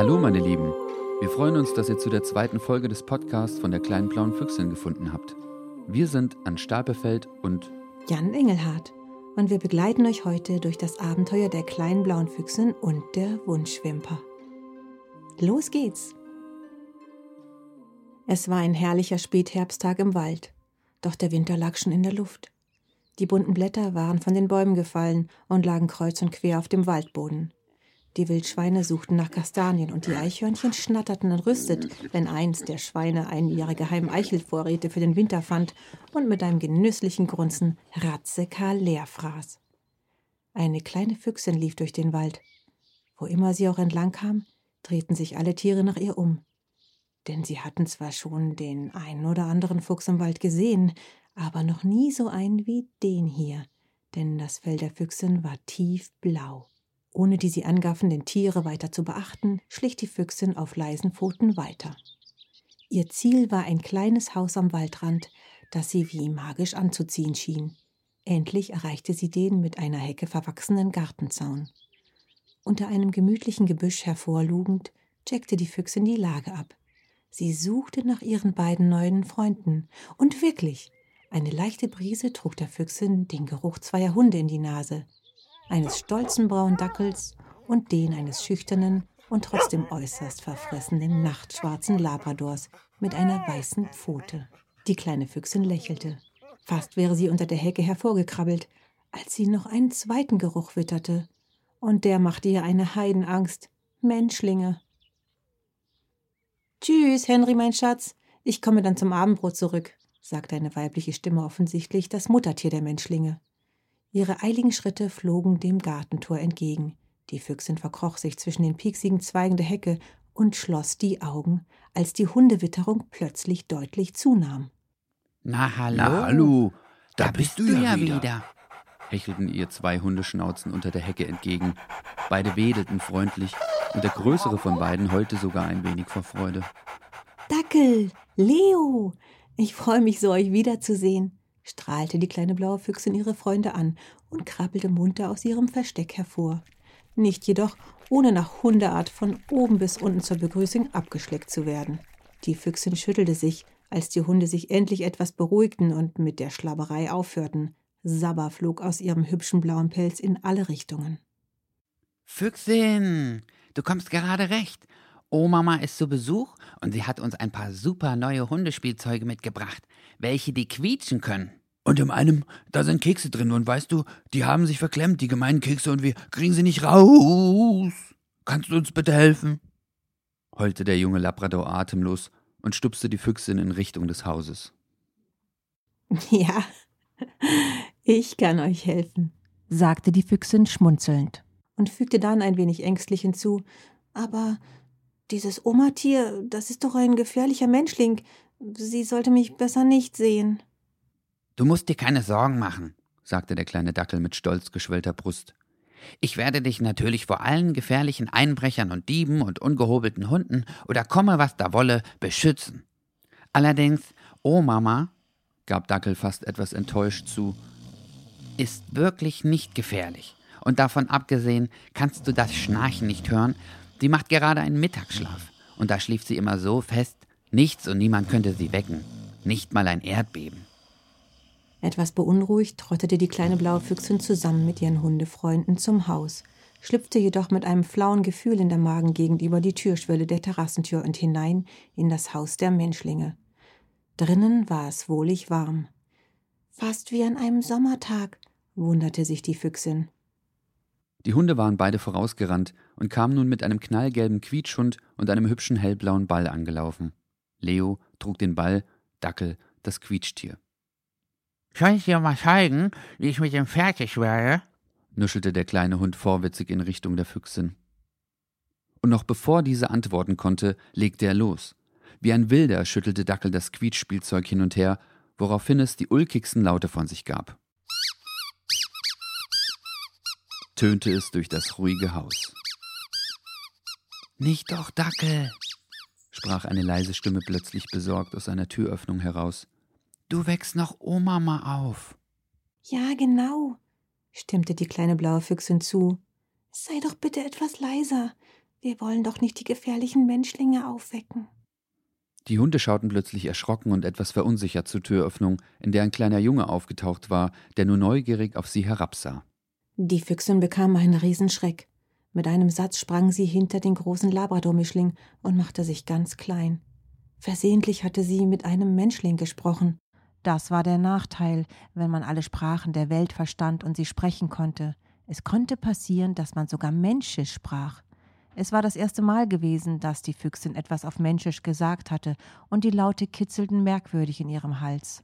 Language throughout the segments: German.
Hallo meine Lieben, wir freuen uns, dass ihr zu der zweiten Folge des Podcasts von der kleinen blauen Füchsin gefunden habt. Wir sind Ann Stapelfeld und Jan Engelhardt und wir begleiten euch heute durch das Abenteuer der kleinen blauen Füchsin und der Wunschwimper. Los geht's! Es war ein herrlicher Spätherbsttag im Wald, doch der Winter lag schon in der Luft. Die bunten Blätter waren von den Bäumen gefallen und lagen kreuz und quer auf dem Waldboden. Die Wildschweine suchten nach Kastanien und die Eichhörnchen schnatterten entrüstet, wenn eins der Schweine einen ihrer geheimen Eichelvorräte für den Winter fand und mit einem genüsslichen Grunzen Ratzekarl leer fraß. Eine kleine Füchsin lief durch den Wald. Wo immer sie auch entlang kam, drehten sich alle Tiere nach ihr um. Denn sie hatten zwar schon den einen oder anderen Fuchs im Wald gesehen, aber noch nie so einen wie den hier, denn das Fell der Füchsin war tiefblau. Ohne die sie angaffenden Tiere weiter zu beachten, schlich die Füchsin auf leisen Pfoten weiter. Ihr Ziel war ein kleines Haus am Waldrand, das sie wie magisch anzuziehen schien. Endlich erreichte sie den mit einer Hecke verwachsenen Gartenzaun. Unter einem gemütlichen Gebüsch hervorlugend, checkte die Füchsin die Lage ab. Sie suchte nach ihren beiden neuen Freunden. Und wirklich, eine leichte Brise trug der Füchsin den Geruch zweier Hunde in die Nase eines stolzen braunen Dackels und den eines schüchternen und trotzdem äußerst verfressenen nachtschwarzen Labradors mit einer weißen Pfote. Die kleine Füchsin lächelte. Fast wäre sie unter der Hecke hervorgekrabbelt, als sie noch einen zweiten Geruch witterte. Und der machte ihr eine Heidenangst. Menschlinge. Tschüss, Henry, mein Schatz. Ich komme dann zum Abendbrot zurück, sagte eine weibliche Stimme offensichtlich das Muttertier der Menschlinge. Ihre eiligen Schritte flogen dem Gartentor entgegen. Die Füchsin verkroch sich zwischen den pieksigen Zweigen der Hecke und schloss die Augen, als die Hundewitterung plötzlich deutlich zunahm. Na hallo, Na hallo, da, da bist, bist, du ja wieder. wieder, hechelten ihr zwei Hundeschnauzen unter der Hecke entgegen. Beide wedelten freundlich und der größere von beiden heulte sogar ein wenig vor Freude. Dackel, Leo, ich freue mich so, euch wiederzusehen strahlte die kleine blaue Füchsin ihre Freunde an und krabbelte munter aus ihrem Versteck hervor. Nicht jedoch, ohne nach Hundeart von oben bis unten zur Begrüßung abgeschleckt zu werden. Die Füchsin schüttelte sich, als die Hunde sich endlich etwas beruhigten und mit der Schlabberei aufhörten. Sabber flog aus ihrem hübschen blauen Pelz in alle Richtungen. Füchsin, du kommst gerade recht. Omama ist zu Besuch und sie hat uns ein paar super neue Hundespielzeuge mitgebracht, welche die quietschen können. Und in einem, da sind Kekse drin und weißt du, die haben sich verklemmt, die gemeinen Kekse, und wir kriegen sie nicht raus. Kannst du uns bitte helfen? heulte der junge Labrador atemlos und stupste die Füchsin in Richtung des Hauses. Ja, ich kann euch helfen, sagte die Füchsin schmunzelnd und fügte dann ein wenig ängstlich hinzu. Aber dieses Oma-Tier, das ist doch ein gefährlicher Menschling. Sie sollte mich besser nicht sehen. Du musst dir keine Sorgen machen, sagte der kleine Dackel mit stolz geschwellter Brust. Ich werde dich natürlich vor allen gefährlichen Einbrechern und Dieben und ungehobelten Hunden oder komme, was da wolle, beschützen. Allerdings, oh Mama, gab Dackel fast etwas enttäuscht zu, ist wirklich nicht gefährlich. Und davon abgesehen kannst du das Schnarchen nicht hören. Sie macht gerade einen Mittagsschlaf. Und da schlief sie immer so fest, Nichts und niemand könnte sie wecken. Nicht mal ein Erdbeben. Etwas beunruhigt trottete die kleine blaue Füchsin zusammen mit ihren Hundefreunden zum Haus, schlüpfte jedoch mit einem flauen Gefühl in der Magengegend über die Türschwelle der Terrassentür und hinein in das Haus der Menschlinge. Drinnen war es wohlig warm. Fast wie an einem Sommertag, wunderte sich die Füchsin. Die Hunde waren beide vorausgerannt und kamen nun mit einem knallgelben Quietschhund und einem hübschen hellblauen Ball angelaufen. Leo trug den Ball, Dackel das Quietschtier. Soll ich dir mal zeigen, wie ich mit dem fertig werde? nuschelte der kleine Hund vorwitzig in Richtung der Füchsin. Und noch bevor diese antworten konnte, legte er los. Wie ein Wilder schüttelte Dackel das Quietschspielzeug hin und her, woraufhin es die ulkigsten Laute von sich gab. Tönte es durch das ruhige Haus. Nicht doch, Dackel, sprach eine leise Stimme plötzlich besorgt aus einer Türöffnung heraus. Du wächst noch Oma mal auf. Ja, genau, stimmte die kleine blaue Füchsin zu. Sei doch bitte etwas leiser. Wir wollen doch nicht die gefährlichen Menschlinge aufwecken. Die Hunde schauten plötzlich erschrocken und etwas verunsichert zur Türöffnung, in der ein kleiner Junge aufgetaucht war, der nur neugierig auf sie herabsah. Die Füchsin bekam einen Riesenschreck. Mit einem Satz sprang sie hinter den großen Labradormischling und machte sich ganz klein. Versehentlich hatte sie mit einem Menschling gesprochen. Das war der Nachteil, wenn man alle Sprachen der Welt verstand und sie sprechen konnte. Es konnte passieren, dass man sogar Menschisch sprach. Es war das erste Mal gewesen, dass die Füchsin etwas auf Menschisch gesagt hatte, und die Laute kitzelten merkwürdig in ihrem Hals.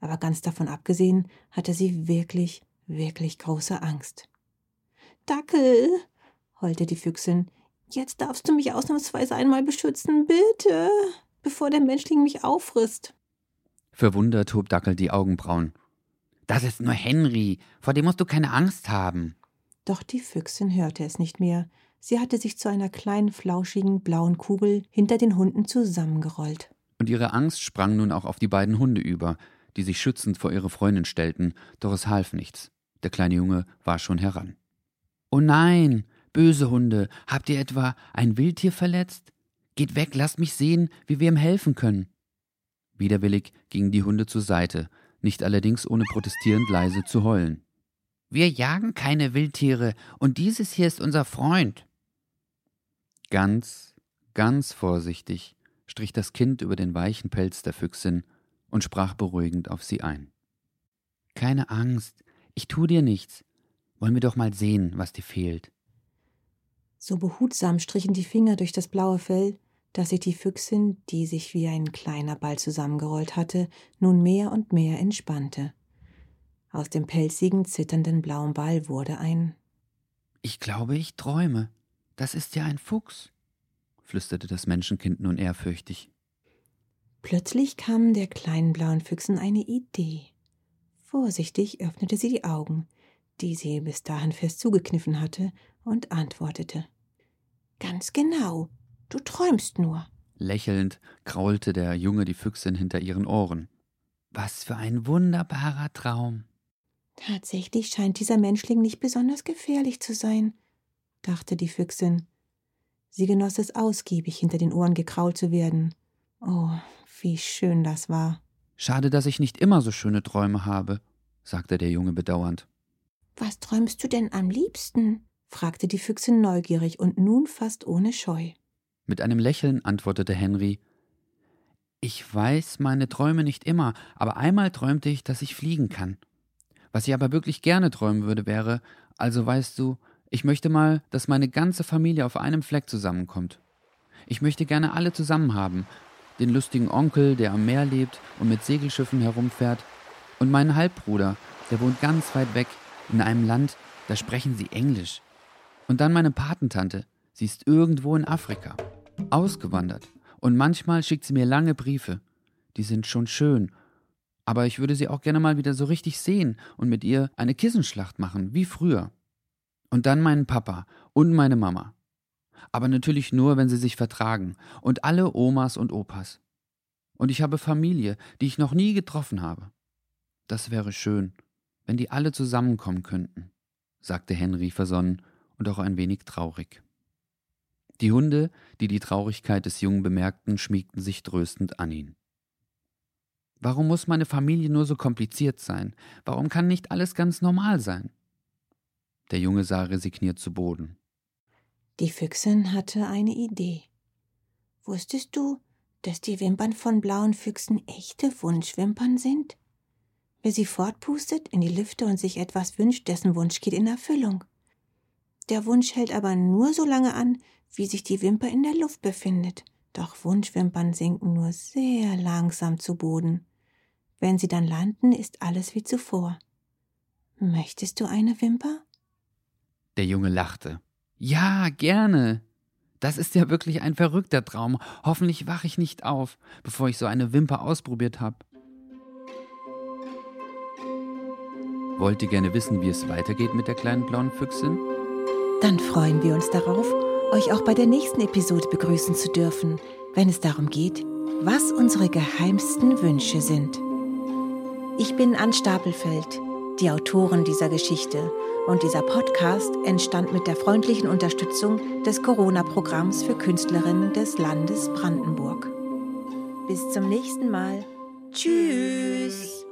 Aber ganz davon abgesehen hatte sie wirklich, wirklich große Angst. Dackel, heulte die Füchsin, jetzt darfst du mich ausnahmsweise einmal beschützen, bitte, bevor der Menschling mich auffrisst. Verwundert hob Dackel die Augenbrauen. Das ist nur Henry, vor dem musst du keine Angst haben. Doch die Füchsin hörte es nicht mehr. Sie hatte sich zu einer kleinen, flauschigen, blauen Kugel hinter den Hunden zusammengerollt. Und ihre Angst sprang nun auch auf die beiden Hunde über, die sich schützend vor ihre Freundin stellten, doch es half nichts. Der kleine Junge war schon heran. Oh nein, böse Hunde, habt ihr etwa ein Wildtier verletzt? Geht weg, lasst mich sehen, wie wir ihm helfen können. Widerwillig gingen die Hunde zur Seite, nicht allerdings ohne protestierend leise zu heulen. Wir jagen keine Wildtiere, und dieses hier ist unser Freund. Ganz, ganz vorsichtig strich das Kind über den weichen Pelz der Füchsin und sprach beruhigend auf sie ein. Keine Angst, ich tu dir nichts. Wollen wir doch mal sehen, was dir fehlt. So behutsam strichen die Finger durch das blaue Fell, dass sich die Füchsin, die sich wie ein kleiner Ball zusammengerollt hatte, nun mehr und mehr entspannte. Aus dem pelzigen, zitternden blauen Ball wurde ein Ich glaube, ich träume. Das ist ja ein Fuchs, flüsterte das Menschenkind nun ehrfürchtig. Plötzlich kam der kleinen blauen Füchsin eine Idee. Vorsichtig öffnete sie die Augen, die sie bis dahin fest zugekniffen hatte, und antwortete Ganz genau, Du träumst nur. Lächelnd kraulte der Junge die Füchsin hinter ihren Ohren. Was für ein wunderbarer Traum. Tatsächlich scheint dieser Menschling nicht besonders gefährlich zu sein, dachte die Füchsin. Sie genoss es ausgiebig, hinter den Ohren gekrault zu werden. Oh, wie schön das war. Schade, dass ich nicht immer so schöne Träume habe, sagte der Junge bedauernd. Was träumst du denn am liebsten? fragte die Füchsin neugierig und nun fast ohne Scheu. Mit einem Lächeln antwortete Henry Ich weiß meine Träume nicht immer, aber einmal träumte ich, dass ich fliegen kann. Was ich aber wirklich gerne träumen würde, wäre, also weißt du, ich möchte mal, dass meine ganze Familie auf einem Fleck zusammenkommt. Ich möchte gerne alle zusammen haben. Den lustigen Onkel, der am Meer lebt und mit Segelschiffen herumfährt, und meinen Halbbruder, der wohnt ganz weit weg, in einem Land, da sprechen sie Englisch. Und dann meine Patentante, sie ist irgendwo in Afrika ausgewandert. Und manchmal schickt sie mir lange Briefe. Die sind schon schön. Aber ich würde sie auch gerne mal wieder so richtig sehen und mit ihr eine Kissenschlacht machen, wie früher. Und dann meinen Papa und meine Mama. Aber natürlich nur, wenn sie sich vertragen. Und alle Omas und Opas. Und ich habe Familie, die ich noch nie getroffen habe. Das wäre schön, wenn die alle zusammenkommen könnten, sagte Henry versonnen und auch ein wenig traurig. Die Hunde, die die Traurigkeit des Jungen bemerkten, schmiegten sich tröstend an ihn. Warum muss meine Familie nur so kompliziert sein? Warum kann nicht alles ganz normal sein? Der Junge sah resigniert zu Boden. Die Füchsin hatte eine Idee. Wusstest du, dass die Wimpern von blauen Füchsen echte Wunschwimpern sind? Wer sie fortpustet in die Lüfte und sich etwas wünscht, dessen Wunsch geht in Erfüllung. Der Wunsch hält aber nur so lange an, wie sich die Wimper in der Luft befindet, doch Wunschwimpern sinken nur sehr langsam zu Boden. Wenn sie dann landen, ist alles wie zuvor. Möchtest du eine Wimper? Der Junge lachte. Ja, gerne. Das ist ja wirklich ein verrückter Traum. Hoffentlich wache ich nicht auf, bevor ich so eine Wimper ausprobiert habe. Wollt ihr gerne wissen, wie es weitergeht mit der kleinen blauen Füchsin? Dann freuen wir uns darauf euch auch bei der nächsten Episode begrüßen zu dürfen, wenn es darum geht, was unsere geheimsten Wünsche sind. Ich bin Ann Stapelfeld. die Autoren dieser Geschichte. Und dieser Podcast entstand mit der freundlichen Unterstützung des Corona-Programms für Künstlerinnen des Landes Brandenburg. Bis zum nächsten Mal. Tschüss.